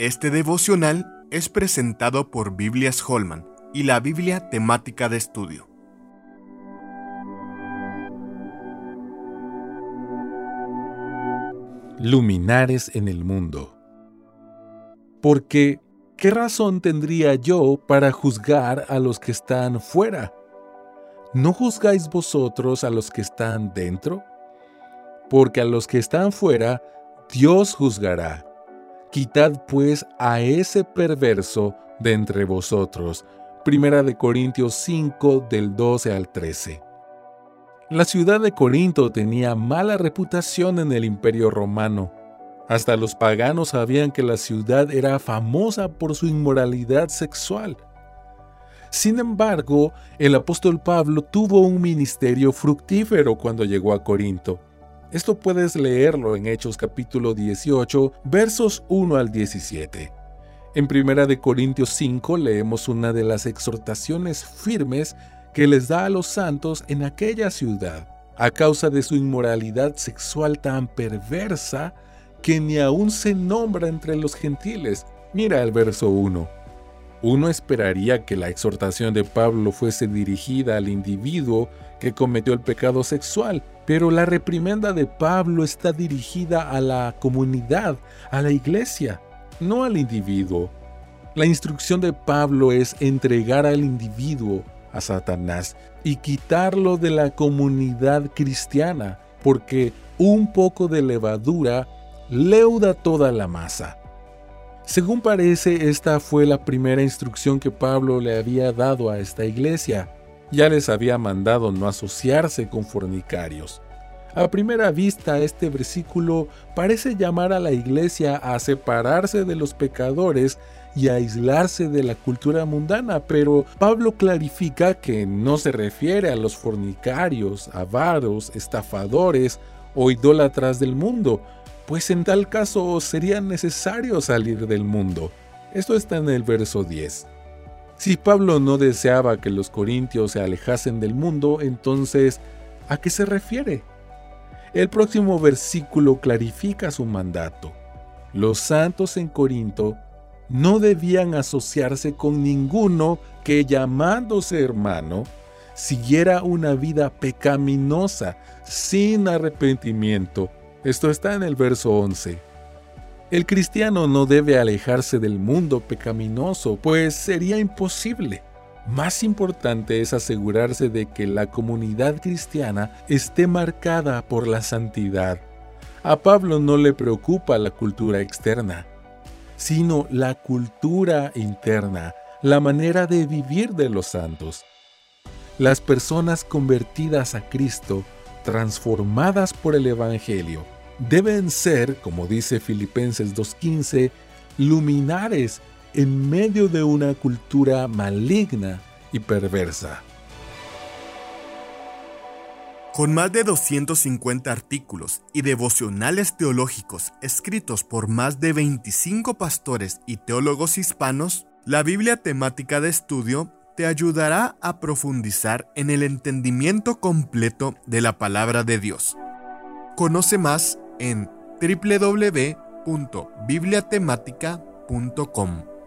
Este devocional es presentado por Biblias Holman y la Biblia temática de estudio. Luminares en el mundo. Porque, ¿qué razón tendría yo para juzgar a los que están fuera? ¿No juzgáis vosotros a los que están dentro? Porque a los que están fuera, Dios juzgará. Quitad pues a ese perverso de entre vosotros. Primera de Corintios 5 del 12 al 13. La ciudad de Corinto tenía mala reputación en el imperio romano. Hasta los paganos sabían que la ciudad era famosa por su inmoralidad sexual. Sin embargo, el apóstol Pablo tuvo un ministerio fructífero cuando llegó a Corinto. Esto puedes leerlo en Hechos capítulo 18, versos 1 al 17. En 1 de Corintios 5 leemos una de las exhortaciones firmes que les da a los santos en aquella ciudad, a causa de su inmoralidad sexual tan perversa que ni aún se nombra entre los gentiles. Mira el verso 1. Uno esperaría que la exhortación de Pablo fuese dirigida al individuo que cometió el pecado sexual, pero la reprimenda de Pablo está dirigida a la comunidad, a la iglesia, no al individuo. La instrucción de Pablo es entregar al individuo a Satanás y quitarlo de la comunidad cristiana, porque un poco de levadura leuda toda la masa. Según parece, esta fue la primera instrucción que Pablo le había dado a esta iglesia ya les había mandado no asociarse con fornicarios. A primera vista este versículo parece llamar a la iglesia a separarse de los pecadores y a aislarse de la cultura mundana, pero Pablo clarifica que no se refiere a los fornicarios, avaros, estafadores o idólatras del mundo, pues en tal caso sería necesario salir del mundo. Esto está en el verso 10. Si Pablo no deseaba que los corintios se alejasen del mundo, entonces, ¿a qué se refiere? El próximo versículo clarifica su mandato. Los santos en Corinto no debían asociarse con ninguno que llamándose hermano, siguiera una vida pecaminosa, sin arrepentimiento. Esto está en el verso 11. El cristiano no debe alejarse del mundo pecaminoso, pues sería imposible. Más importante es asegurarse de que la comunidad cristiana esté marcada por la santidad. A Pablo no le preocupa la cultura externa, sino la cultura interna, la manera de vivir de los santos. Las personas convertidas a Cristo, transformadas por el Evangelio, deben ser, como dice Filipenses 2.15, luminares en medio de una cultura maligna y perversa. Con más de 250 artículos y devocionales teológicos escritos por más de 25 pastores y teólogos hispanos, la Biblia temática de estudio te ayudará a profundizar en el entendimiento completo de la palabra de Dios. Conoce más en www.bibliatematica.com.